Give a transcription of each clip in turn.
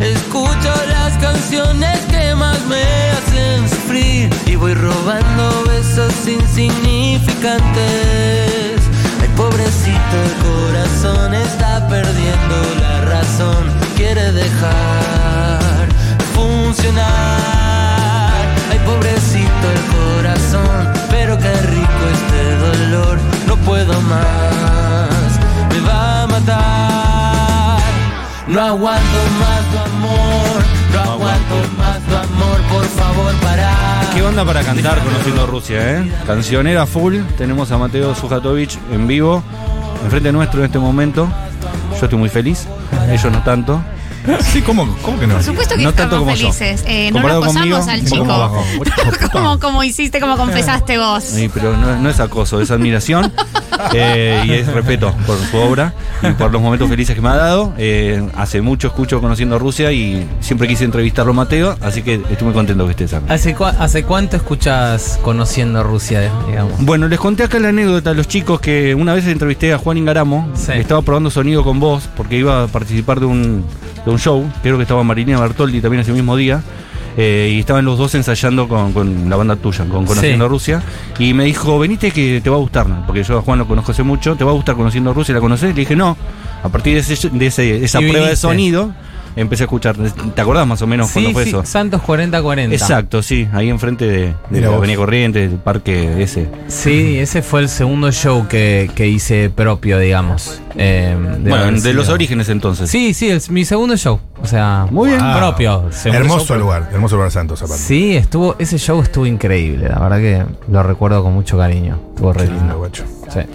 Escucho las canciones que más me hacen sufrir y voy robando besos insignificantes. Ay, pobrecito, el corazón está perdiendo la razón, quiere dejar de funcionar. Ay, pobrecito el corazón, pero qué rico este dolor, no puedo más, No aguanto más tu amor, no aguanto más tu amor, por favor, para. Qué onda para cantar conociendo Rusia, ¿eh? Cancionera full. Tenemos a Mateo Sujatovic en vivo, enfrente nuestro en este momento. Yo estoy muy feliz, ellos no tanto. Sí, ¿cómo, cómo que no? Por supuesto que No tanto estamos como yo. felices. Eh, no acosamos conmigo, al chico. como, como hiciste, como confesaste vos. Sí, pero no, no es acoso, es admiración eh, y es respeto por su obra y por los momentos felices que me ha dado. Eh, hace mucho escucho conociendo Rusia y siempre quise entrevistarlo a Mateo, así que estoy muy contento que estés acá. ¿Hace, cua- ¿Hace cuánto escuchas conociendo Rusia, digamos? Bueno, les conté acá la anécdota a los chicos que una vez entrevisté a Juan Ingaramo, Sí. que estaba probando sonido con vos, porque iba a participar de un, de un show, creo que estaba Marinea Bertoldi también ese mismo día, eh, y estaban los dos ensayando con, con la banda tuya, con Conociendo Sí. Rusia, y me dijo, venite que te va a gustar, ¿no? porque yo a Juan lo conozco hace mucho, ¿te va a gustar Conociendo Rusia? ¿La conocés? Le dije, no, a partir de, ese, de ese- esa Y prueba de sonido, empecé a escuchar, ¿te acordás más o menos cuándo Sí, fue sí, eso? Santos 4040. Exacto, sí, ahí enfrente de, de la. Avenida Corrientes, del parque ese. Sí, ese fue el segundo show que, que hice propio, digamos. eh, de Bueno, de los orígenes entonces. Sí, sí, es mi segundo show. O sea, Muy bien. Ah, propio. segundo Hermoso show. lugar, hermoso lugar Santos, aparte. Sí, estuvo, ese show estuvo increíble. La verdad que lo recuerdo con mucho cariño. Estuvo re lindo. guacho.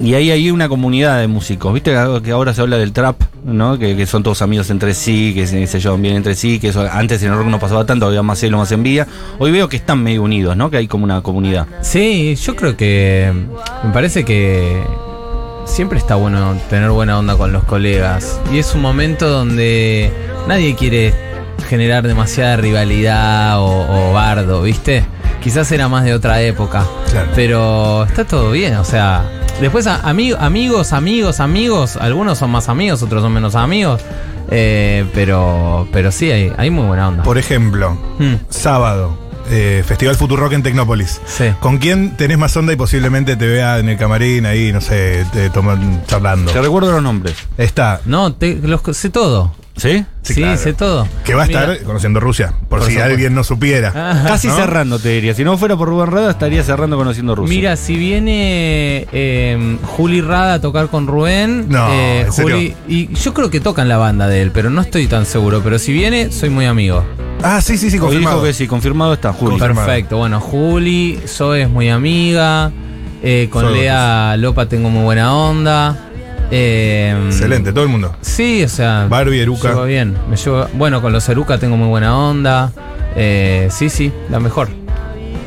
Y ahí hay una comunidad de músicos. Viste que ahora se habla del trap, ¿no? Que, que son todos amigos entre sí, que se, se llevan bien entre sí, que eso antes en el rock no pasaba tanto, había más celo, más envidia. Hoy veo que están medio unidos, ¿no? Que hay como una comunidad. Sí, yo creo que me parece que siempre está bueno tener buena onda con los colegas. Y es un momento donde nadie quiere generar demasiada rivalidad o, o bardo, ¿viste? Quizás era más de otra época. Claro. Pero está todo bien, o sea. Después ami- amigos, amigos, amigos. Algunos son más amigos, otros son menos amigos. eh, pero, pero sí, hay, hay muy buena onda. Por ejemplo, Hmm, sábado, eh, Festival Futurock en Tecnópolis. sí. ¿Con quién tenés más onda y posiblemente te vea en el camarín ahí, no sé, te toman charlando? Te recuerdo los nombres. Está, No, te, los, sé todo. ¿Sí? Sí, Sí, claro. sé todo. que va a Mira. estar conociendo Rusia, por, Por si supuesto. alguien no supiera. Ah, Casi ¿no? cerrando, te diría. Si no fuera por Rubén Rada, estaría cerrando conociendo Rusia. Mira, si viene eh, Juli Rada a tocar con Rubén, No, eh, ¿en serio? Juli, y yo creo que tocan la banda de él, pero no estoy tan seguro. Pero si viene, soy muy amigo. Ah, sí, sí, sí, confirmado. dijo que sí, confirmado está, Juli. Confirmado. Perfecto. Bueno, Juli, Zoe es muy amiga. eh, con Lea Lopa tengo muy buena onda. Eh, Excelente, todo el mundo. Sí, o sea. Barbie, Eruca. llevo bien. Me llevo- bueno, con los Eruca tengo muy buena onda. Eh, sí, sí, la mejor.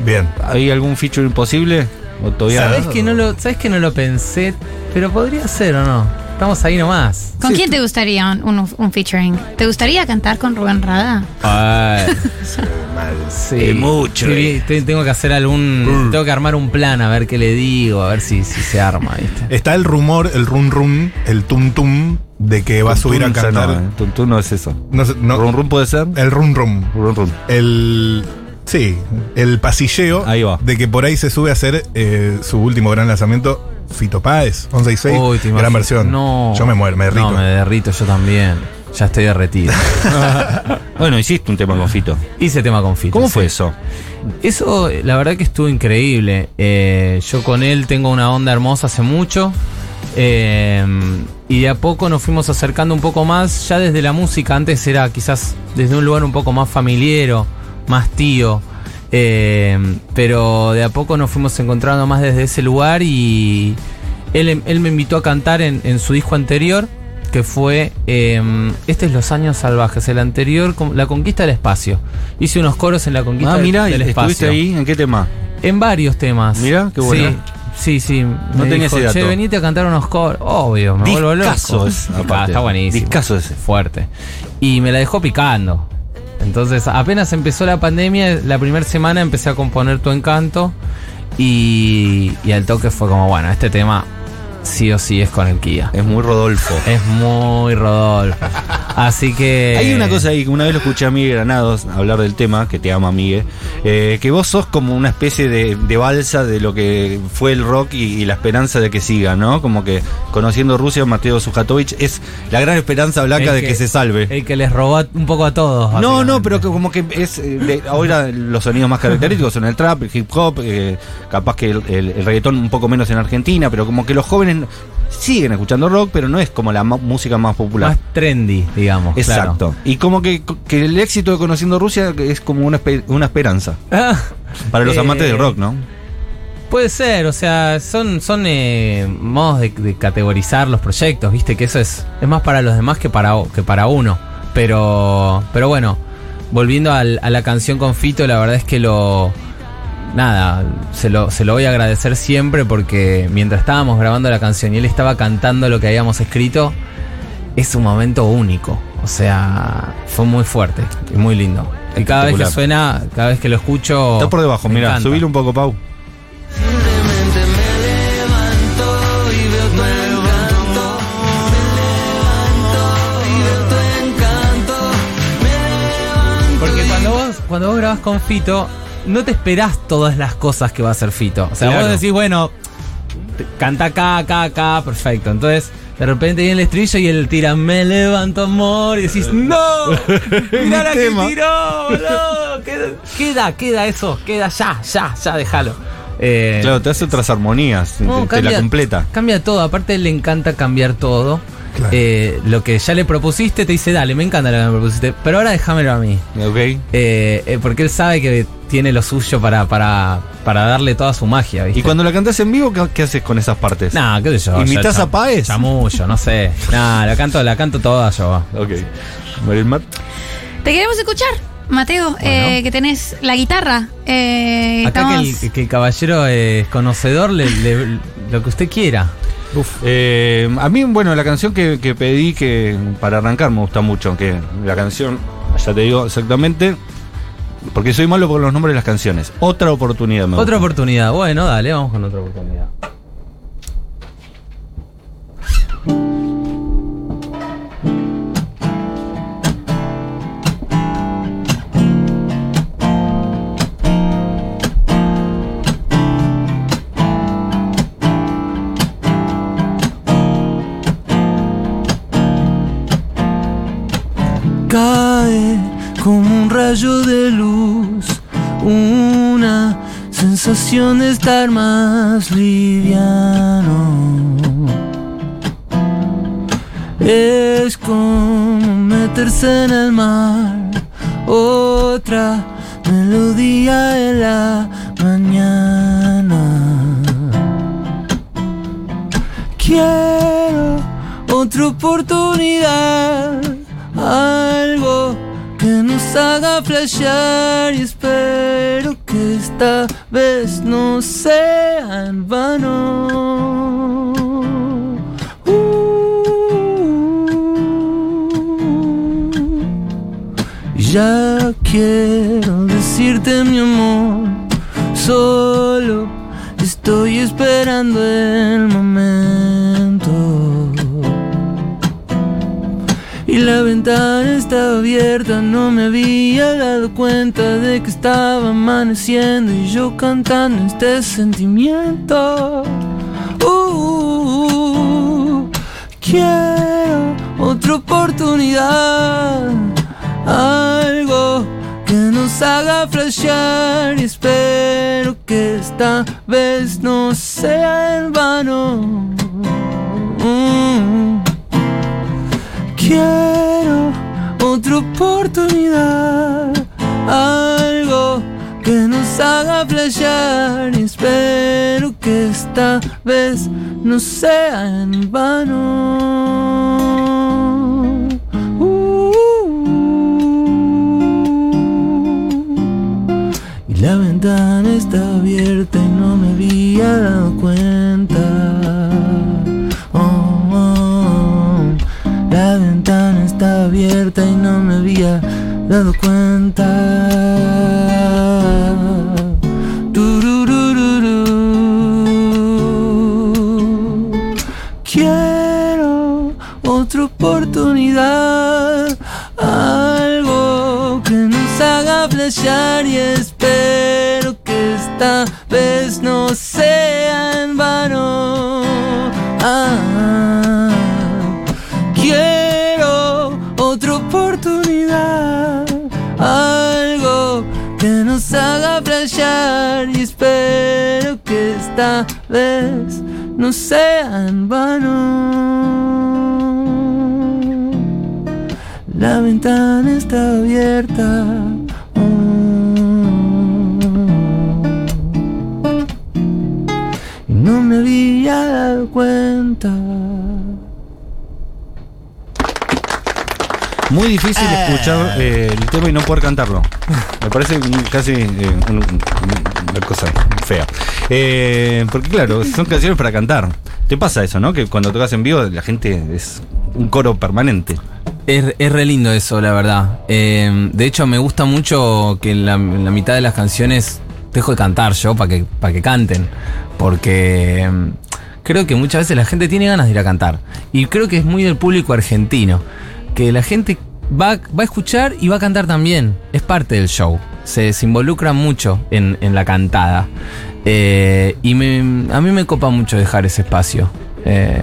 Bien. ¿Hay algún feature imposible? ¿O todavía ¿Sabes que no lo, sabes que no lo pensé? Pero podría ser o no. Estamos ahí nomás. ¿Con quién te gustaría un, un- un featuring? ¿Te gustaría cantar con Rubén Rada? Ay. sí. Es mucho, Sí, eh. te- tengo que hacer algún. Tengo que armar un plan a ver qué le digo, a ver si, si se arma, ¿viste? Está el rumor, el run run, el tum tum de que va a subir a cantar. No, eh, Tuntún no es eso. No no, ¿Run Run puede ser? el run run. Run Run. El. Sí, el pasilleo Ahí va. de que por ahí se sube a hacer eh, su último gran lanzamiento, Fito Páez, 11 y 6, Uy, te gran imagino- versión. No. Yo me muero, me derrito. No, me derrito yo también. Ya estoy derretido. Bueno, hiciste un tema con Fito. Hice tema con Fito. ¿Cómo sí. fue eso? Eso, la verdad que estuvo increíble. Eh, yo con él tengo una onda hermosa hace mucho. Eh, y de a poco nos fuimos acercando un poco más, ya desde la música. Antes era quizás desde un lugar un poco más familiero, más tío. Eh, pero de a poco nos fuimos encontrando más desde ese lugar y él, él me invitó a cantar en, en su disco anterior, que fue, eh, este es Los Años Salvajes, el anterior, La Conquista del Espacio. Hice unos coros en La Conquista Ah, del- mira, del Espacio. estuviste ahí. ¿En qué tema? En varios temas. Mirá, qué bueno. Sí, sí, sí. No tenía ese dato. Che, venite a cantar unos coros. Obvio, me vuelvo loco. Ah, está buenísimo. Discazo ese. Fuerte. Y me la dejó picando. Entonces, apenas empezó la pandemia, la primera semana empecé a componer Tu Encanto. Y, al toque fue como, bueno, este tema sí o sí es con el Kia. Es muy Rodolfo. Es muy Rodolfo. Así que. Hay una cosa ahí, que una vez lo escuché a Miguel Granados hablar del tema, que te ama Miguel, eh, que vos sos como una especie de, de balsa de lo que fue el rock y, y la esperanza de que siga, ¿no? Como que conociendo Rusia, Mateo Sujatovic es la gran esperanza blanca el de que, se salve. El que les robó un poco a todos. No, no, pero que como que es. eh, de- ahora los sonidos más característicos son el trap, el hip hop, eh, capaz que el, el- el reggaetón un poco menos en Argentina, pero como que los jóvenes siguen escuchando rock, pero no es como la música más popular. Más trendy, digamos. Exacto. Y como que, que el éxito de Conociendo Rusia es como una, una esperanza claro. para los Eh, amantes del rock, ¿no? Puede ser, o sea, son, son eh, modos de, de categorizar los proyectos, viste, que eso es, es más para los demás que para, que para uno. Pero, pero bueno, volviendo al- a la canción con Fito, la verdad es que lo. Nada, se lo, se lo voy a agradecer siempre porque mientras estábamos grabando la canción y él estaba cantando lo que habíamos escrito, es un momento único. O sea, fue muy fuerte y muy lindo. Y cada vez que suena, cada vez que lo escucho. Está por debajo, mira, subile un poco, Pau. Simplemente me levanto y veo tu encanto. Me levanto y veo tu encanto. Me levanto. Porque cuando vos, cuando vos grabás con Fito, no te esperás todas las cosas que va a hacer Fito. O sea, Claro. vos decís, bueno, canta acá, acá, acá, perfecto. Entonces, de repente viene el estribillo y él tira, me levanto amor, y decís, ¡No! ¡Mirá la que tiró! ¡No! Queda, queda, eso, queda ya, ya, ya, déjalo. Eh, Claro, te hace otras armonías, no, te, te la completa. Cambia todo, aparte le encanta cambiar todo. Claro. Eh, lo que ya le propusiste te dice, dale, me encanta lo que me propusiste, pero ahora déjamelo a mí. ¿Ok? Eh, eh, porque él sabe que tiene lo suyo para, para, para darle toda su magia, ¿viste? Y cuando la cantás en vivo, ¿qué, qué haces con esas partes? Nah, qué sé yo. ¿Imitas a Páez? Chamullo, no sé. Nah, la canto, la canto toda yo. Ok. Te queremos escuchar, Mateo, eh, que tenés la guitarra. Eh, Acá que el, que el caballero es conocedor, le, le- lo que usted quiera. Eh, a mí, bueno, la canción que, que pedí que para arrancar me gusta mucho, que la canción, ya te digo exactamente, porque soy malo con los nombres de las canciones. Otra oportunidad me Otra gusta. oportunidad. Bueno, dale, vamos con otra oportunidad. Estar más liviano. Es como meterse en el mar, otra melodía en la mañana. Quiero otra oportunidad, algo que nos haga flashear y espero que esta vez no sea en vano. Uh. Ya quiero decirte mi amor, solo estoy esperando el momento. La ventana estaba abierta, no me había dado cuenta de que estaba amaneciendo y yo cantando este sentimiento. Uh, quiero otra oportunidad, algo que nos haga flashear y espero que esta vez no sea en vano. Quiero otra oportunidad, algo que nos haga flashear y espero que esta vez no sea en vano. Uh. Y la ventana está abierta y no me había dado cuenta. y no me había dado cuenta. Quiero otra oportunidad, algo que nos haga flashear y es esta vez no sea en vano. La ventana está abierta. Mm. Y no me había dado cuenta. Muy difícil escuchar eh, el tema y no poder cantarlo. Me parece casi eh, un- un- una cosa fea. Eh, porque claro, son canciones para cantar. Te pasa eso, ¿no? Que cuando tocas en vivo la gente es un coro permanente. Es, es re lindo eso, la verdad. Eh, de hecho, me gusta mucho que en la, en la mitad de las canciones dejo de cantar yo para que, para que canten. Porque eh, creo que muchas veces la gente tiene ganas de ir a cantar. Y creo que es muy del público argentino. Que la gente va, va a escuchar y va a cantar también. Es parte del show. Se, involucra mucho en, en la cantada. Eh, y me- a mí me copa mucho dejar ese espacio. Eh,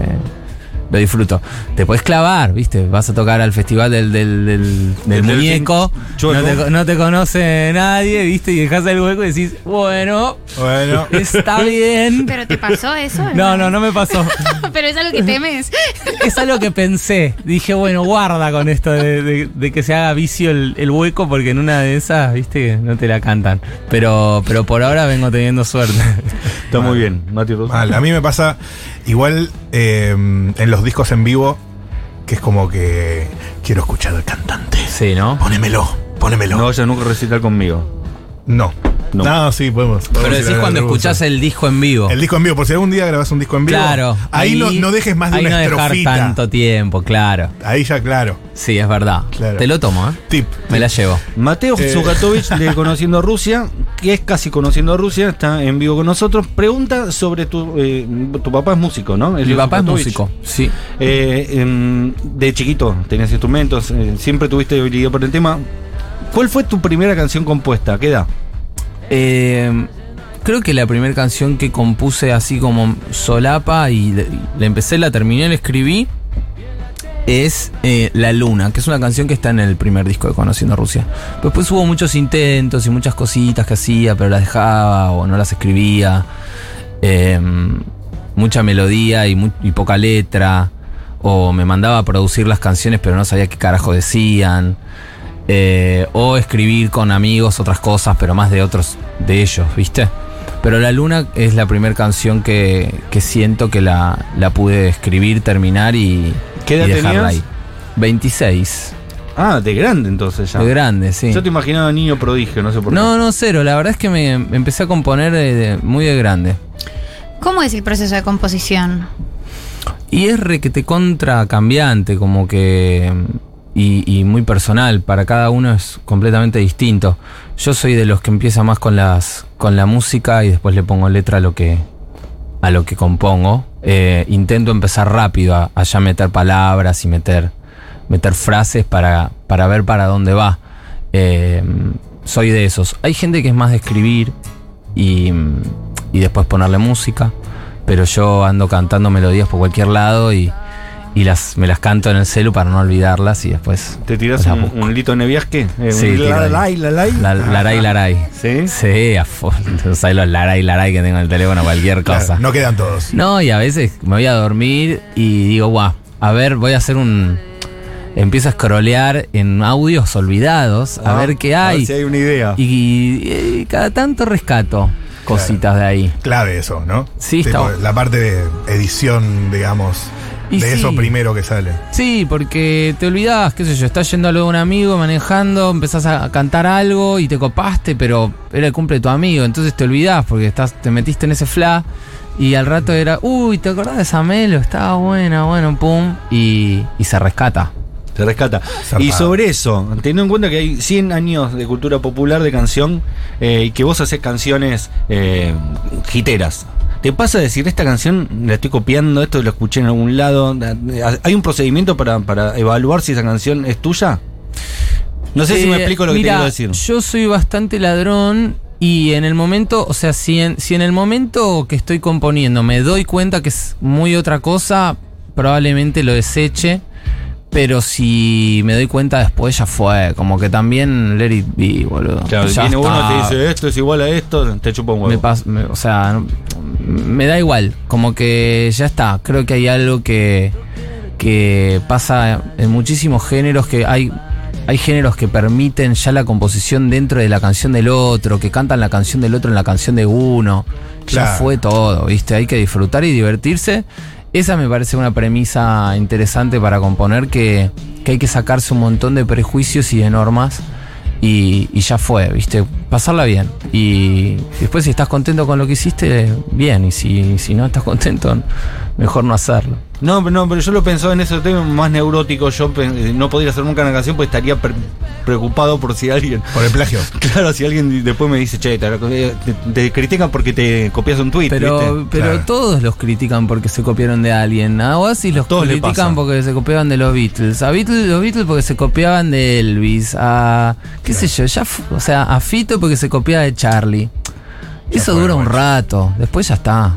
lo disfruto. Te puedes clavar, ¿viste? Vas a tocar al festival del, del, del, del muñeco. No te, no te conoce nadie, ¿viste? Y dejas el hueco y decís, bueno, Bueno. está bien. ¿Pero te pasó eso? No, no, no me pasó. Pero es algo que temes. Es algo que pensé. Dije, bueno, guarda con esto de, de- de que se haga vicio el, el hueco, porque en una de esas, viste, no te la cantan. Pero, pero por ahora vengo teniendo suerte. Está muy bien, Mati Rosa. Mal. A mí me pasa igual eh, en los discos en vivo, que es como que quiero escuchar al cantante. Sí, ¿no? Pónemelo, pónemelo. No vayas nunca a recital conmigo. No. No. No, sí, podemos. Pero podemos ir decís cuando escuchás el disco en vivo. El disco en vivo, por si algún día grabas un disco en vivo. Claro. Ahí, no, no dejes más de ahí una no dejar estrofita. tanto tiempo, claro. Ahí ya, claro. Sí, es verdad. Claro. Te lo tomo, ¿eh? Tip. Me la llevo. Mateo Eh. Zugatovich de Conociendo Rusia, que es casi Conociendo Rusia, está en vivo con nosotros. Pregunta sobre tu. eh, tu papá es músico, ¿no? Mi papá es músico, sí. Eh, em, de chiquito tenías instrumentos, eh, siempre tuviste habilidad por el tema. ¿Cuál fue tu primera canción compuesta? ¿Qué edad? Eh, creo que la primera canción que compuse así como solapa y la empecé, la terminé, la escribí, es eh, La Luna, que es una canción que está en el primer disco de Conociendo Rusia. Después hubo muchos intentos y muchas cositas que hacía, pero las dejaba o no las escribía. Eh, mucha melodía y poca letra. O me mandaba a producir las canciones, pero no sabía qué carajo decían. Eh, o escribir con amigos otras cosas, pero más de otros de ellos, ¿viste? Pero La Luna es la primera canción que, que siento que la, la pude escribir, terminar y, ¿Qué edad y dejarla tenías? ahí. 26. Ah, de grande entonces ya. De grande, sí. Yo te imaginaba niño prodigio, no sé por No, no, cero. La verdad es que me me empecé a componer de- de- muy de grande. ¿Cómo es el proceso de composición? Y es requete contra cambiante, como que. Y, muy personal, para cada uno es completamente distinto. Yo soy de los que empieza más con las con la música y después le pongo letra a lo que a lo que compongo. Eh, intento empezar rápido a, a ya meter palabras y meter meter frases para, para ver para dónde va. Eh, soy de esos. Hay gente que es más de escribir y, y después ponerle música, pero yo ando cantando melodías por cualquier lado y, y las, me las canto en el celu para no olvidarlas y después... ¿Te tirás las un, busco. un lito neviasque? Eh, Sí, un lalay, lalay. La, laray, laray. ¿Sí? Sí, a. ¿Sabes los laray, laray que tengo en el teléfono? Cualquier Claro, cosa. no quedan todos. No, y a veces me voy a dormir y digo, guau, a ver, voy a hacer un. Empiezo a scrollear en audios olvidados, a Ah, ver qué a ver hay. si hay una idea. Y, y cada tanto rescato cositas de ahí. Clave eso, ¿no? Sí, Tipo, está- La parte de edición, digamos, Y de sí. eso primero que sale. Sí, porque te olvidás, qué sé yo, estás yendo a lo de un amigo manejando, empezás a cantar algo y te copaste, pero era el cumple de tu amigo, entonces te olvidás porque estás, te metiste en ese fla y al rato era, uy, ¿te acordás de esa melo? Estaba buena, bueno, pum, y, y se rescata. Se rescata. Zarpado. Y sobre eso, teniendo en cuenta que hay 100 años de cultura popular de canción eh, y que vos haces canciones eh, jiteras, ¿Te pasa a decir, esta canción la estoy copiando, esto lo escuché en algún lado? ¿Hay un procedimiento para, para evaluar si esa canción es tuya? No sé si me Eh, explico lo que mira, te quiero decir. Yo soy bastante ladrón y en el momento, o sea, si en, si en el momento que estoy componiendo me doy cuenta que es muy otra cosa, probablemente lo deseche. Pero si me doy cuenta después ya fue, como que también let it be, boludo. Claro, Ya viene uno está. te dice esto es igual a esto, te chupa un huevo. Me pas- me- o sea, no- me da igual. Como que ya está. Creo que hay algo que, que pasa en muchísimos géneros que hay. Hay géneros que permiten ya la composición dentro de la canción del otro, que cantan la canción del otro en la canción de uno. Ya fue todo, ¿viste? Hay que disfrutar y divertirse. Esa me parece una premisa interesante para componer que, que hay que sacarse un montón de prejuicios y de normas y, y ya fue, ¿viste? Pasarla bien. Y después si estás contento con lo que hiciste, bien. Y si, si no estás contento, mejor no hacerlo. No, pero no, pero yo lo pensaba en ese tema más neurótico. Yo pe- no podría hacer nunca una canción porque estaría pre- preocupado por si alguien. Por el plagio. Claro, si alguien después me dice, che, te, te- te critican porque te copias un tweet. Pero, ¿viste? pero Claro. todos los critican porque se copiaron de alguien. A Oasis los todos le critican porque se copiaban de los Beatles. A Beatles, los Beatles porque se copiaban de Elvis. A, qué sé yo, ya, o sea, a Fito porque se copiaba de Charlie. Eso dura un rato, después ya está.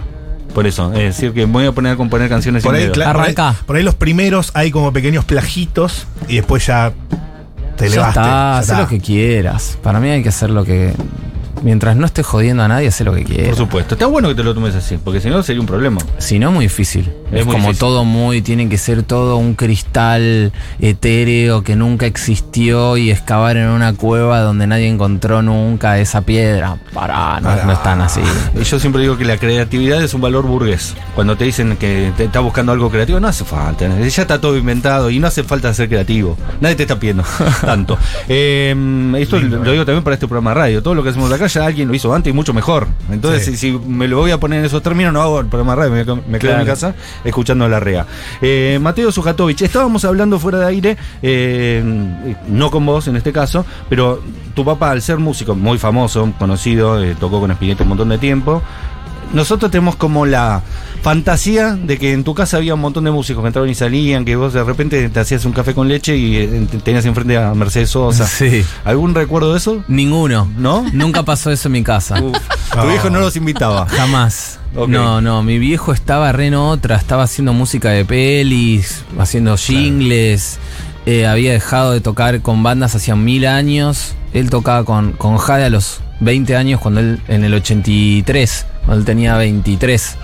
Por eso, es decir, que me voy a poner a componer canciones Por sin ahí, miedo. claro, por ahí- Arranca. por ahí los primeros hay como pequeños plagitos y después ya te ya elevaste. está, ya haz está. lo que quieras. Para mí hay que hacer lo que. Mientras no estés jodiendo a nadie, haz lo que Por quieras. supuesto. Está bueno que te lo tomes así, porque si no sería un problema. Si no, muy difícil. Es como difícil. todo muy, tiene que ser todo un cristal etéreo que nunca existió y excavar en una cueva donde nadie encontró nunca esa piedra. Pará, no, Pará. no es tan así. Y yo siempre digo que la creatividad es un valor burgués. Cuando te dicen que te estás buscando algo creativo, no hace falta. Ya está todo inventado y no hace falta ser creativo. Nadie te está pidiendo tanto. Eh, esto lo digo también para este programa de radio. Todo lo que hacemos acá ya alguien lo hizo antes y mucho mejor. Entonces, Sí. si, si me lo voy a poner en esos términos, no hago el programa de radio. Me, me quedo en mi casa escuchando la REA. Eh, Mateo Sujatovich, estábamos hablando fuera de aire, eh, no con vos en este caso, pero tu papá, al ser músico muy famoso, conocido, eh, tocó con Spinetta un montón de tiempo. Nosotros tenemos como la fantasía de que en tu casa había un montón de músicos que entraban y salían, que vos de repente te hacías un café con leche y eh, te- tenías enfrente a Mercedes Sosa. Sí. ¿Algún recuerdo de eso? Ninguno. ¿No? Nunca pasó eso en mi casa. Uf, tu hijo no los invitaba. Jamás. No, no, mi viejo estaba re en otra, estaba haciendo música de pelis, haciendo jingles, eh, había dejado de tocar con bandas hacía mil años, él tocaba con, con Jade a los 20 años, cuando él, en el 83, cuando él tenía 23,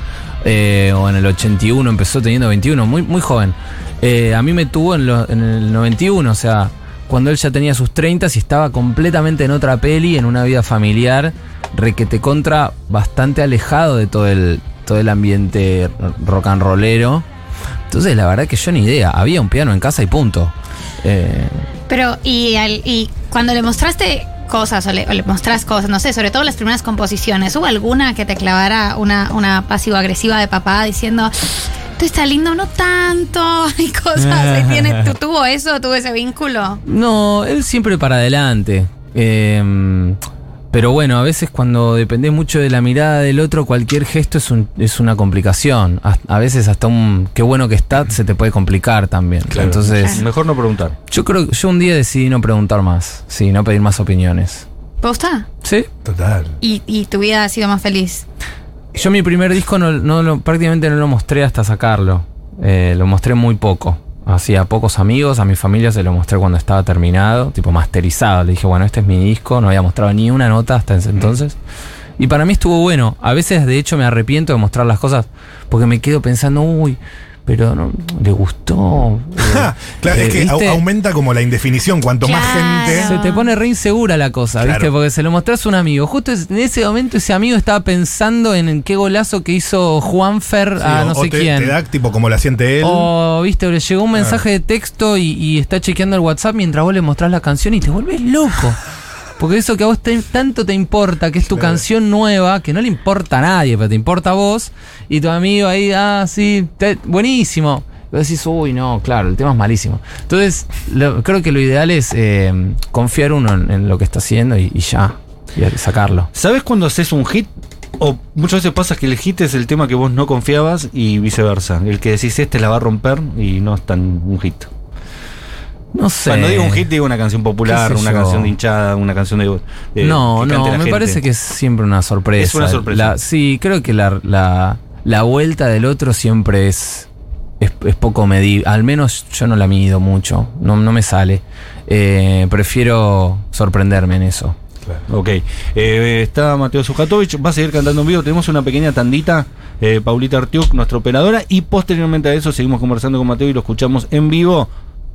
eh, o en el 81 empezó teniendo 21, muy, muy joven. Eh, a mí me tuvo en, el 91, o sea, cuando él ya tenía sus 30 y estaba completamente en otra peli, en una vida familiar, requete contra, bastante alejado de todo el, todo el ambiente rock and rollero. Entonces, la verdad que yo ni idea. Había un piano en casa y punto. Eh, Pero, y, al- y cuando le mostraste cosas o le, o mostrás cosas, no sé, sobre todo las primeras composiciones, ¿hubo alguna que te clavara una, una pasivo-agresiva de papá diciendo, esto está lindo, no tanto, hay cosas, ¿tú- ¿tuvo eso, tuvo ese vínculo? no, él siempre para adelante. Eh, pero bueno, a veces cuando depende mucho de la mirada del otro, cualquier gesto es, un- es una complicación. A, a veces hasta un qué bueno que está se te puede complicar también. Entonces, Mejor no preguntar. yo creo que yo un día decidí no preguntar más. Sí, no pedir más opiniones. ¿Te gusta? Sí. Total. Y, y tu vida ha sido más feliz. Yo mi primer disco no, no lo- prácticamente no lo mostré hasta sacarlo. Eh, lo mostré muy poco. Así a pocos amigos, a mi familia se lo mostré cuando estaba terminado, tipo masterizado. Le dije, bueno, este es mi disco, no había mostrado ni una nota hasta ese entonces. Y para mí estuvo bueno. A veces, de hecho, me arrepiento de mostrar las cosas porque me quedo pensando, uy, pero no, le gustó. Eh, claro, eh, es que au- ¿viste? aumenta como la indefinición. Cuanto más gente. Se te pone re insegura la cosa, ¿viste? Porque se lo mostrás a un amigo. Justo en ese momento ese amigo estaba pensando en, qué golazo que hizo Juanfer Sí, a o- no o sé te, quién. te da tipo como la siente él. O, viste, le llegó un mensaje de texto y, y está chequeando el WhatsApp mientras vos le mostrás la canción y te vuelves loco. Porque eso que a vos te- tanto te importa, que es tu Claro. canción nueva, que no le importa a nadie, pero te importa a vos, y tu amigo ahí, ah, sí, te- buenísimo. Y vos decís, uy, no, claro, el tema es malísimo. Entonces, lo- creo que lo ideal es eh, confiar uno en, en lo que está haciendo y, y ya, y sacarlo. ¿Sabes cuando haces un hit? O muchas veces pasa que el hit es el tema que vos no confiabas y viceversa. El que decís este la va a romper y no es tan un hit. No sé. Cuando digo un hit, digo una canción popular, ¿Qué sé una yo? canción de hinchada, una canción de. de- no, no, me gente. parece que es siempre una sorpresa. Es una sorpresa. La- sí, creo que la, la, la vuelta del otro siempre es, es, es poco medible. Al menos yo no la mido mucho, no, no me sale. Eh, prefiero sorprenderme en eso. Ok. Eh, está Mateo Sujatovich, va a seguir cantando en vivo. Tenemos una pequeña tandita. eh, Paulita Artiuk, nuestra operadora. Y posteriormente a eso seguimos conversando con Mateo y lo escuchamos en vivo.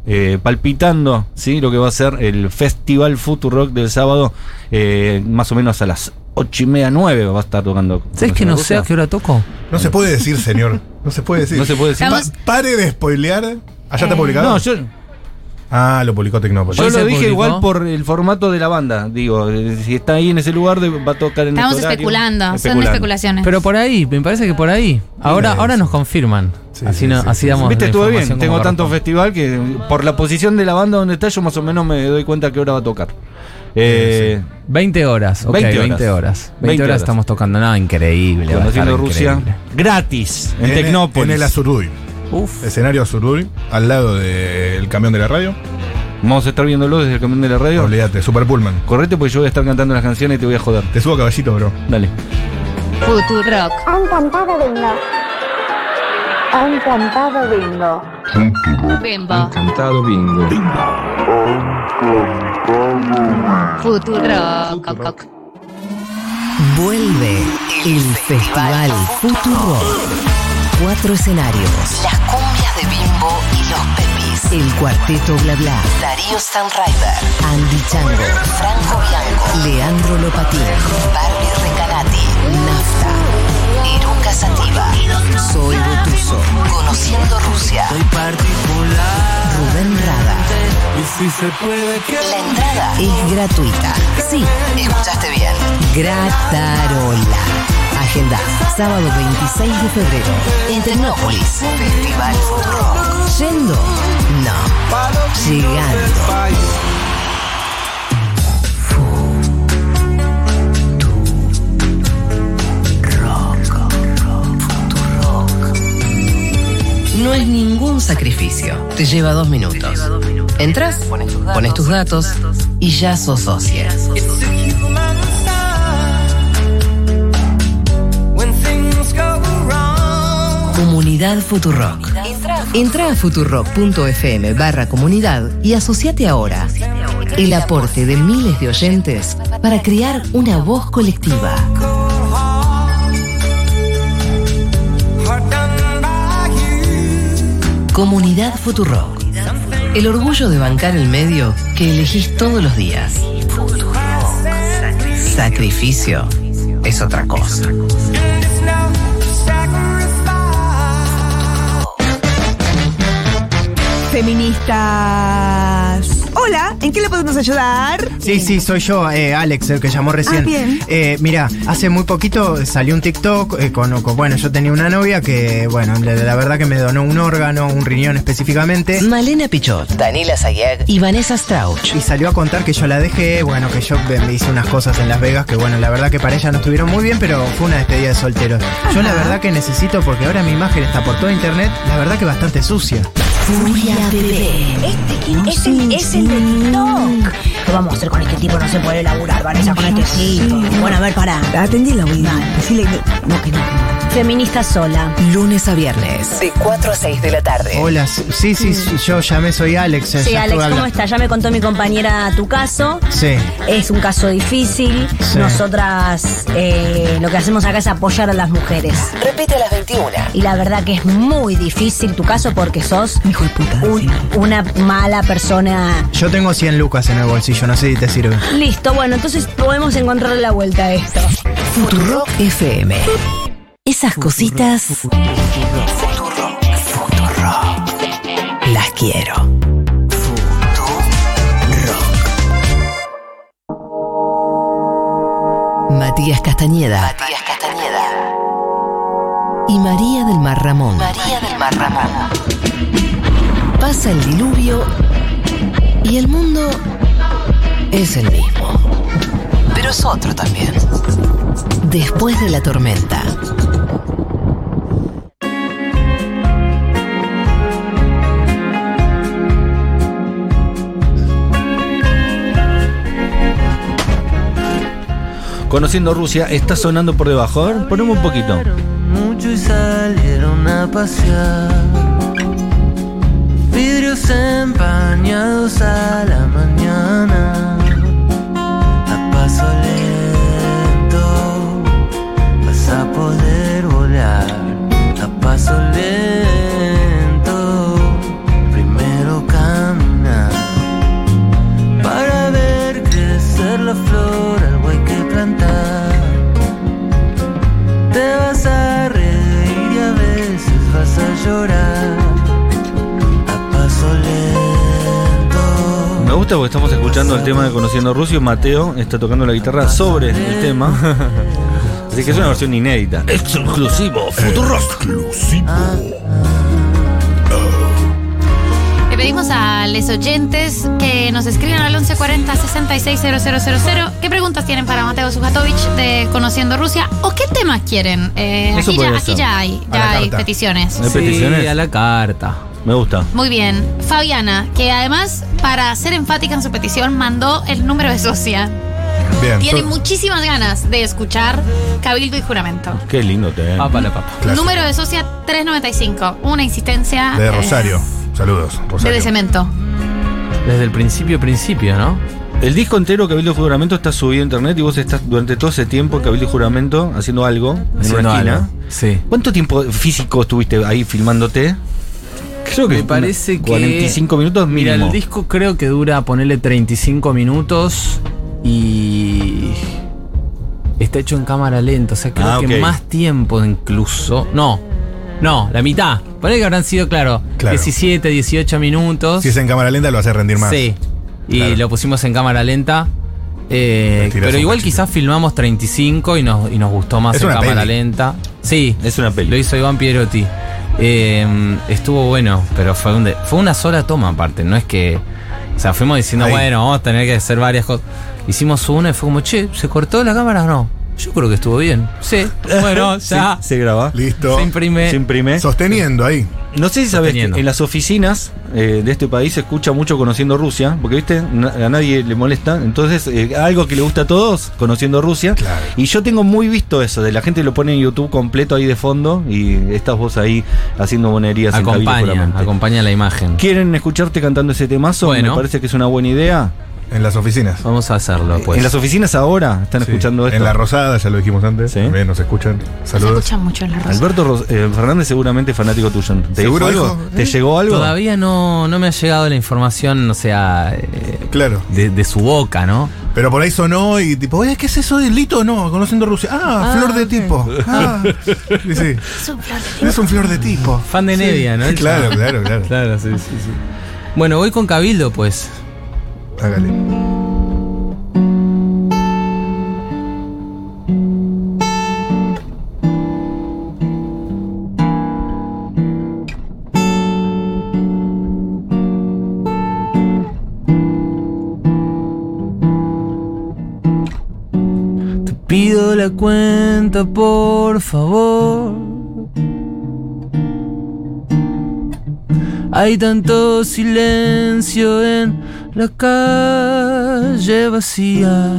Eh, palpitando ¿sí? lo que va a ser el Festival Futurock del sábado, eh, más o menos a las ocho y media, nueve va a estar tocando. ¿Sabes que no sé a qué hora toco? No se puede decir, señor. No se puede decir. No se puede decir. Pa- pare de spoilear. ¿Allá está Eh. publicado? No, yo, Ah, lo publicó Tecnópolis. yo lo dije publicó. igual por el formato de la banda. Digo, eh, si está ahí en ese lugar, de- va a tocar en Estamos este horario. especulando, son Especulando. especulaciones. Pero por ahí, me parece que por ahí. Ahora, ahora nos confirman. Sí, así sí, no, sí, así sí. damos Viste, la estuvo bien. Tengo tanto festival que por la posición de la banda donde está, yo más o menos me doy cuenta a qué hora va a tocar. Eh, 20 horas, ok, 20 20 horas. horas. 20, 20 horas horas. estamos tocando. No, increíble. Conociendo Rusia increíble. gratis en, el- Tecnópolis. En el Azurduy. Uf. Escenario Azurduy, al lado del camión de la radio. Vamos a estar viéndolo desde el camión de la radio. Olvídate, Super Pullman. Correte porque yo voy a estar cantando las canciones y te voy a joder. Te subo a caballito, bro. Dale. Futurock. Han cantado bingo. Han cantado bingo. Bimbo. Cantado bingo. Futurock. Vuelve el Festival Futuro. Cuatro escenarios. Las cumbias de Bimbo y los Pepis. El cuarteto Bla Bla. Darío Sanriver. Andy Chango. Franco Bianco. Leandro Lopatín. Barbie Recanati. Nafta. Eruca Sativa. Soy Botuso. Conociendo Rusia. Rubén Rada. La entrada. Es gratuita. Sí, Escuchaste bien. Gratarola. Agenda. Sábado 26 de febrero. En Tecnópolis. Festival Futuro. ¿Yendo? No. Llegando. No es ningún sacrificio. Te lleva dos minutos. Entras, pones tus datos y ya sos socia. Comunidad Futurock. Entra a futurock.fm barra comunidad y asociate ahora. El aporte de miles de oyentes para crear una voz colectiva. Comunidad Futurock. El orgullo de bancar el medio que elegís todos los días. Sacrificio es otra cosa. Feministas. Hola, ¿en qué le podemos ayudar? Sí, sí, soy yo, eh, Alex, el que llamó recién. Ah, bien. Eh, mira, hace muy poquito salió un TikTok eh, con, con- bueno, yo tenía una novia que, bueno, la, la verdad que me donó un órgano, un riñón específicamente. Malena Pichot, Daniela Sayeg y Vanessa Strauch. Y salió a contar que yo la dejé, bueno, que yo me hice unas cosas en Las Vegas que, bueno, la verdad que para ella no estuvieron muy bien, pero fue una despedida de solteros. Yo la verdad que necesito, porque ahora mi imagen está por toda internet, la verdad que bastante sucia. Furia Bebé. Este, ¿quién es, el, es el de TikTok. ¿Qué vamos a hacer con este tipo? No se puede laburar, Vanessa, con este tipo. Bueno, a ver, pará. Atendí la oída. Decile que no, que no, que no. Feminista sola. Lunes a viernes. De 4 a 6 de la tarde. Hola, sí, sí, yo llamé, soy Alex. eh, Sí, ya Alex, ¿cómo hablando. está? Ya me contó mi compañera tu caso. Sí. Es un caso difícil. Sí. Nosotras eh, lo que hacemos acá es apoyar a las mujeres. Repite a las 21. Y la verdad que es muy difícil tu caso porque sos Hijo de puta. un- sí. una mala persona. Yo tengo 100 lucas en el bolsillo, no sé si te sirve. Listo, bueno, entonces podemos encontrarle la vuelta a esto. Futurock FM. Esas cositas Futuro. Futuro. las quiero. Matías Castañeda Matías Castañeda. y María del Mar Ramón. María del Mar Ramón. Pasa el diluvio y el mundo es el mismo. Pero es otro también. Después de la tormenta. Conociendo Rusia, está sonando por debajo. A ver, ponemos un poquito. mucho y salieron a pasear. Vidrios empañados a la mañana. Me gusta porque estamos escuchando el tema de Conociendo Rusia. Mateo está tocando la guitarra sobre el tema. Así que es una versión inédita. Exclusivo, Futuro Exclusivo. Le pedimos a los oyentes que nos escriban al 1140 660000 qué preguntas tienen para Mateo Sujatovic de Conociendo Rusia o qué temas quieren. Eh, aquí ya, aquí hay, ya hay carta. peticiones. ¿Hay peticiones? Sí, a la carta. Me gusta. Muy bien. Fabiana, que además, para ser enfática en su petición, mandó el número de socia. Bien. Tiene so- muchísimas ganas de escuchar Cabildo y Juramento. Qué lindo tema. Papa la papa. clásico. Número de socia 395. Una insistencia. De eh, Rosario. Saludos, de Rosario. de cemento. Desde el principio, principio, ¿no? El disco entero Cabildo y Juramento está subido a internet y vos estás durante todo ese tiempo Cabildo y Juramento haciendo algo en Haciendo una esquina. algo. Sí. ¿Cuánto tiempo físico estuviste ahí filmándote? Creo que Me parece que. 45 minutos Mira, mínimo. el disco creo que dura, ponerle 35 minutos y. Está hecho en cámara lenta, o sea, creo Ah, que más tiempo incluso. No, no, la mitad. Ponele que habrán sido, claro, Claro. 17, 18 minutos. Si es en cámara lenta, lo hace rendir más. Sí. Y Claro. lo pusimos en cámara lenta. Eh, pero igual quizás filmamos 35 y nos, y nos gustó más Es en cámara peli. lenta. Sí, Es una peli. lo hizo Iván Pierotti. Eh, estuvo bueno, pero fue, un de- fue una sola toma aparte. No es que. O sea, fuimos diciendo, Ahí. bueno, vamos a tener que hacer varias cosas. Hicimos una y fue como, che, ¿se cortó la cámara o no? Yo creo que estuvo bien. Sí, bueno, ya. Sí, se graba. Listo. Se imprime. Se imprime. Sosteniendo ahí. No sé si sabes que en las oficinas eh, de este país se escucha mucho conociendo Rusia, porque viste, a nadie le molesta. Entonces, eh, algo que le gusta a todos, conociendo Rusia. Claro. Y yo tengo muy visto eso, de la gente lo pone en YouTube completo ahí de fondo y estás vos ahí haciendo monerías en Cabildo Acompaña, Juramento. acompaña la imagen. ¿Quieren escucharte cantando ese temazo? Bueno. Me parece que es una buena idea. En las oficinas. Vamos a hacerlo, pues. en las oficinas ahora están Sí. escuchando esto. En la Rosada, ya lo dijimos antes. Sí. También nos escuchan. Se Saludos. escucha mucho en la rosa. Alberto Ros- eh, Fernández seguramente es fanático tuyo. ¿Te dijo ¿Seguro algo? dijo? ¿Te llegó algo? Todavía no, no me ha llegado la información, o sea, eh, Claro. de, de su boca, ¿no? Pero por ahí sonó y tipo, oye, ¿qué es eso del lito? No, conociendo Rusia. Ah, Ah, flor de tipo. Ah. Sí, sí. Es un flor de Es un flor de tipo. Fan de Nevia, ¿no? Claro, claro, claro. Claro, sí, sí, sí. Bueno, voy con Cabildo, pues. Hágale. Te pido la cuenta, por favor. Hay tanto silencio en la calle vacía.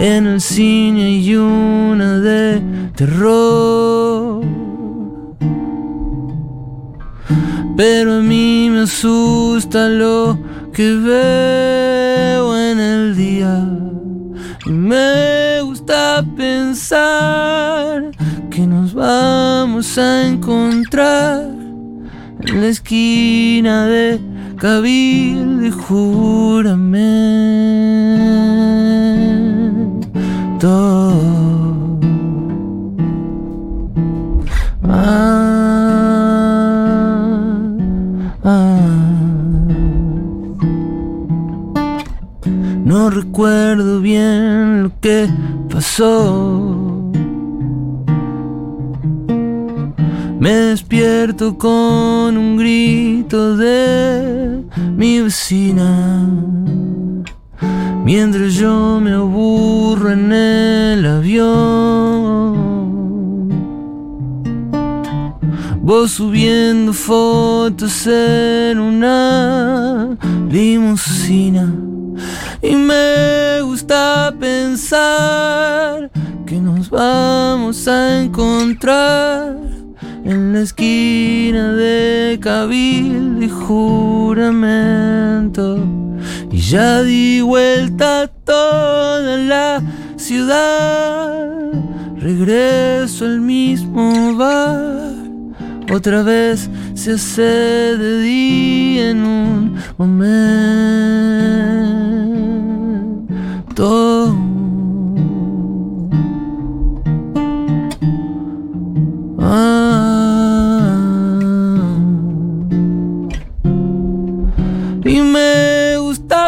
En el cine hay una de terror. Pero a mí me asusta lo que veo en el día. Y me gusta pensar que nos vamos a encontrar la esquina de Cabildo y Juramento. Ah, ah. No recuerdo bien lo que pasó. Me despierto con un grito de mi vecina Mientras yo me aburro en el avión. Vos subiendo fotos en una limusina. Y me gusta pensar que nos vamos a encontrar en la esquina de Cabildo y Juramento. Y ya di vuelta a toda la ciudad. Regreso al mismo bar. Otra vez se hace de día en un momento. Ah.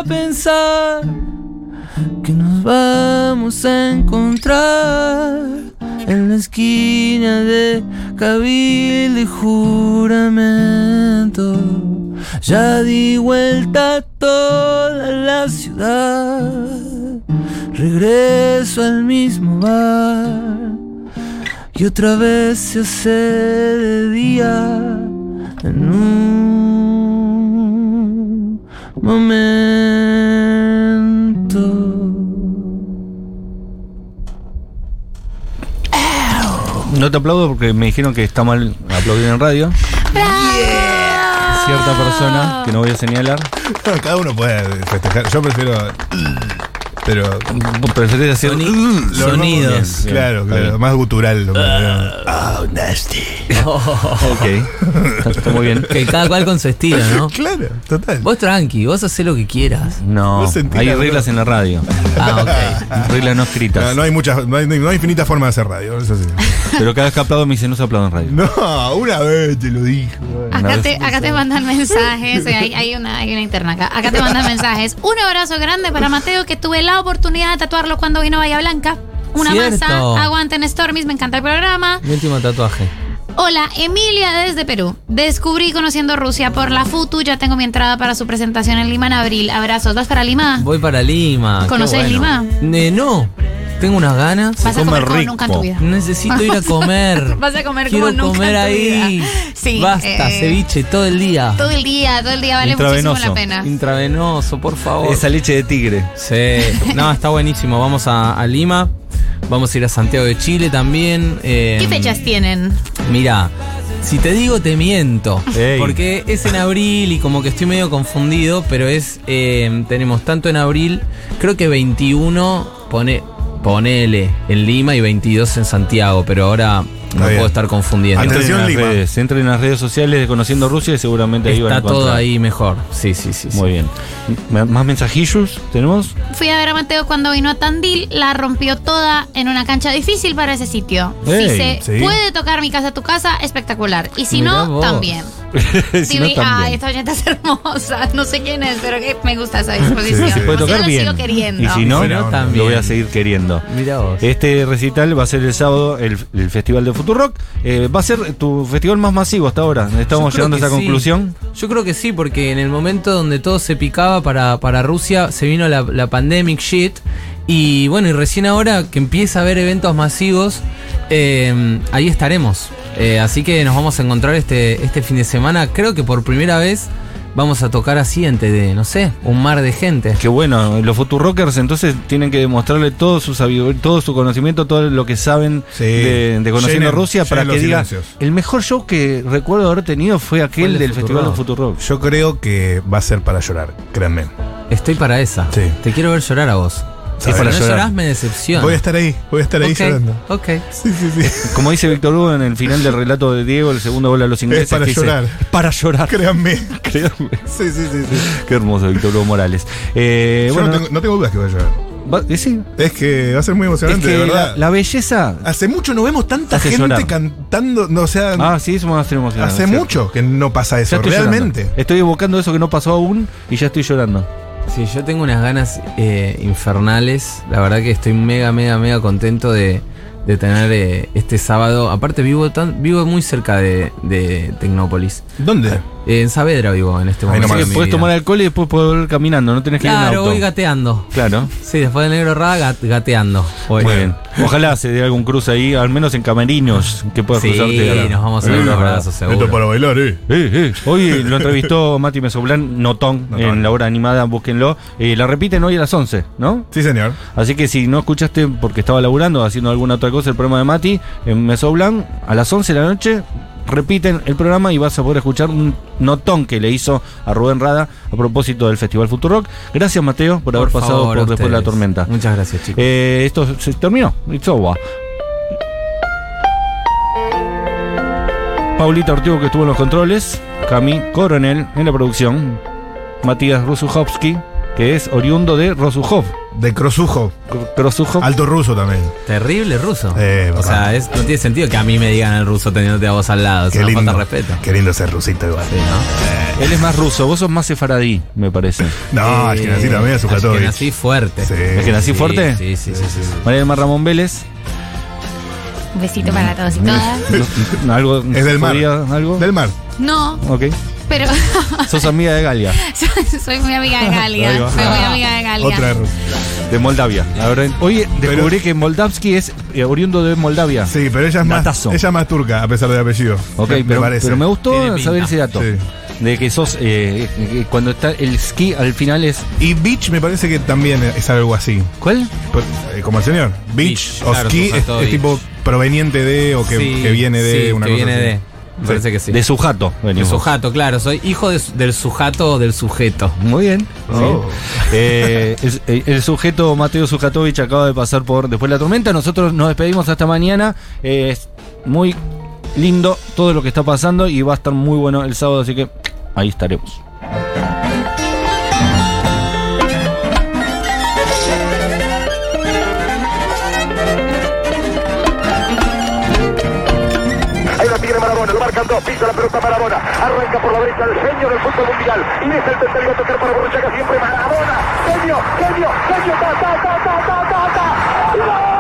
Pensar que nos vamos a encontrar en la esquina de Cabildo y Juramento. Ya di vuelta a toda la ciudad, regreso al mismo bar. Y otra vez se hace de día en un. No te aplaudo porque me dijeron que está mal aplaudir en radio. Cierta persona, que no voy a señalar. Cada uno puede festejar. Yo prefiero. Pero. Preferís hacer Lo Sonidos. normal, Claro, claro. Más gutural. lo que- Oh, nasty. ok. Está muy bien. Que cada cual con su estilo, ¿no? Claro, total. Vos tranqui, vos hacés lo que quieras. No, hay la- reglas en la radio. Ah, ok. Reglas no escritas. No, no hay muchas, no hay, no hay infinitas formas de hacer radio, eso sí. Pero cada vez que aplaudo me dicen no se aplaudo en radio. No, una vez te lo dije. Acá te, acá te mandan mensajes, hay, hay una, hay una interna acá. Acá te mandan mensajes. Un abrazo grande para Mateo, que tuve la oportunidad de tatuarlo cuando vino a Bahía Blanca. Una Cierto. masa, aguanten Stormies, me encanta el programa. Mi último tatuaje. Hola, Emilia desde Perú. Descubrí conociendo Rusia por la FUTU, ya tengo mi entrada para su presentación en Lima en abril. Abrazos, ¿vas para Lima? Voy para Lima. qué ¿Conocés bueno. Lima? Eh, no. Tengo unas ganas. Vas a comer como nunca en tu vida. Necesito ir a comer. Vas a comer Quiero como nunca comer en tu ahí. vida. Sí, Basta, eh, ceviche todo el día. Todo el día, todo el día vale muchísimo la pena. Intravenoso, por favor. Esa leche de tigre. Sí. No, está buenísimo. Vamos a, a Lima. Vamos a ir a Santiago de Chile también. eh, ¿Qué fechas tienen? Mira, si te digo te miento. Ey. Porque es en abril y como que estoy medio confundido, pero es. eh, tenemos tanto en abril, creo que 21, pone, ponele en Lima y 22 en Santiago, pero ahora no bien. puedo estar confundiendo. Atención, Entren en las Lima. redes, entren en las redes sociales de Conociendo Rusia y seguramente ahí van a Está todo ahí mejor. Sí, sí, sí. sí. Muy bien. M- ¿Más mensajillos tenemos? Fui a ver a Mateo cuando vino a Tandil, la rompió toda en una cancha difícil para ese sitio. Ey, si se sí. puede tocar mi casa tu casa, espectacular. Y si Mirá no, vos. también. si Sí, no, vi- también. ay, esta oyenta es hermosa. No sé quién es, pero que me gusta esa disposición. Sí, sí, puede O sea, tocar lo bien. sigo queriendo. Y si no, Buena onda. lo voy a seguir queriendo. Mira vos. Este recital va a ser el sábado, el, el Festival de Futurock. Eh, va a ser tu festival más masivo hasta ahora. Estamos llegando a esa sí. conclusión. Yo creo que sí, porque en el momento donde todo se picaba para, para Rusia, se vino la, la pandemic shit. Y bueno, y recién ahora que empieza a haber eventos masivos, eh, ahí estaremos. Eh, así que nos vamos a encontrar este, este fin de semana. Creo que por primera vez vamos a tocar así ante de, no sé, un mar de gente. Que bueno, los Futurockers entonces tienen que demostrarle todo su sabiduría, todo su conocimiento, todo lo que saben Sí. de, de Conociendo Llenen- Rusia para que diga silencios. el mejor show que recuerdo haber tenido fue aquel el de del Festival de Futurock. Futurock. Yo creo que va a ser para llorar, créanme. Estoy para esa. Sí. Te quiero ver llorar a vos. Si no llorás, me decepciona. Voy a estar ahí, voy a estar ahí llorando. Ok. Sí, sí, sí. Como dice Víctor Hugo en el final del relato de Diego, el segundo gol a los ingleses. para que dice, llorar. para llorar. Créanme. Créanme. Sí, sí, sí. sí. Qué hermoso, Víctor Hugo Morales. Eh, Yo bueno, no, tengo, no tengo dudas que voy a llorar. va- eh, sí, Es que va a ser muy es emocionante, que de verdad. la belleza. Hace mucho no vemos tanta gente llorar. cantando, no, o sea, Ah, sí, eso me va a hacer emocionante. hace ¿cierto? mucho que no pasa eso, estoy realmente. llorando. Estoy evocando eso que no pasó aún y ya estoy llorando. Sí, yo tengo unas ganas eh, infernales. La verdad que estoy mega, mega, mega contento de, de tener eh, este sábado. Aparte, vivo tan, vivo muy cerca de, de Tecnópolis. ¿Dónde? En Saavedra vivo en este momento. Así que puedes tomar alcohol y después puedes volver caminando, no tenés que ir en Claro, auto. voy gateando. Claro. Sí, después del negro rada, gat- gateando. Voy. Muy bien. Ojalá se dé algún cruce ahí, al menos en camerinos, que puedas Sí, cruzarte. nos vamos a dar un abrazo, seguro. Esto es para bailar, eh. Eh, eh. Hoy lo entrevistó Mati Mesoblán, Notón, Notón. en la hora animada, búsquenlo. Eh, la repiten hoy a las 11, ¿no? Sí, señor. Así que si no escuchaste porque estaba laburando, haciendo alguna otra cosa, el programa de Mati, en Mesoblán, a las 11 de la noche, repiten el programa y vas a poder escuchar un notón que le hizo a Rubén Rada a propósito del Festival Futurock. Gracias, Mateo, por, haber pasado favor, por después de la tormenta. Muchas gracias, chicos. Eh, esto se terminó. It's over. Paulita Ortigo que estuvo en los controles, Cami Coronel en la producción, Matías Rosuchowski, que es oriundo de Rosuchov. De Crosujo. Rosuchov. Alto ruso también. Terrible ruso. Eh, o sea, es- no tiene sentido que a mí me digan el ruso teniéndote a vos al lado. Es Qué una lindo. falta de respeto. Qué lindo ser rusito igual. Sí, ¿no? Él es más ruso, vos sos más sefaradí, me parece. No, es que nací también a su que nací fuerte. Sí. ¿Es que nací Sí, fuerte? Sí, sí, sí. sí, sí. María del Mar Ramón Vélez. Un besito para todos y todas. Algo, Es del mar. ¿Algo? Del mar. No, Ok. Pero Sos amiga de Galia, soy muy amiga de Galia. Soy muy amiga de Galia. Otra de Rusia. de Moldavia. Ahora, oye, descubrí que Moldavski es eh, oriundo de Moldavia. Sí, pero ella es más, ella es más turca, a pesar del apellido. Ok, me, pero, parece. pero me gustó saber ese dato. Sí. De que sos, eh, eh, cuando está el ski al final es... Y beach me parece que también es algo así. ¿Cuál? Pues, eh, como el señor. Beach, Beach, o claro, ski es, tipo proveniente de o que, Sí, que viene de sí, una que cosa viene así. de. Me parece que sí. De sujato. De sujato, claro. Soy hijo de- del sujato o del sujeto. Muy bien. Oh. Sí. Eh, el, eh, el sujeto Mateo Sujatovich acaba de pasar por después de la tormenta. Nosotros nos despedimos hasta mañana. Eh, es muy lindo todo lo que está pasando y va a estar muy bueno el sábado, así que ahí estaremos. Dos, pisa la pelota Marabona, arranca por la derecha el genio del fútbol mundial. Y deja el tercero a tocar para Borruchaga siempre Marabona, genio, genio, genio, ta, ta, ta, ta, ta, ta, ta.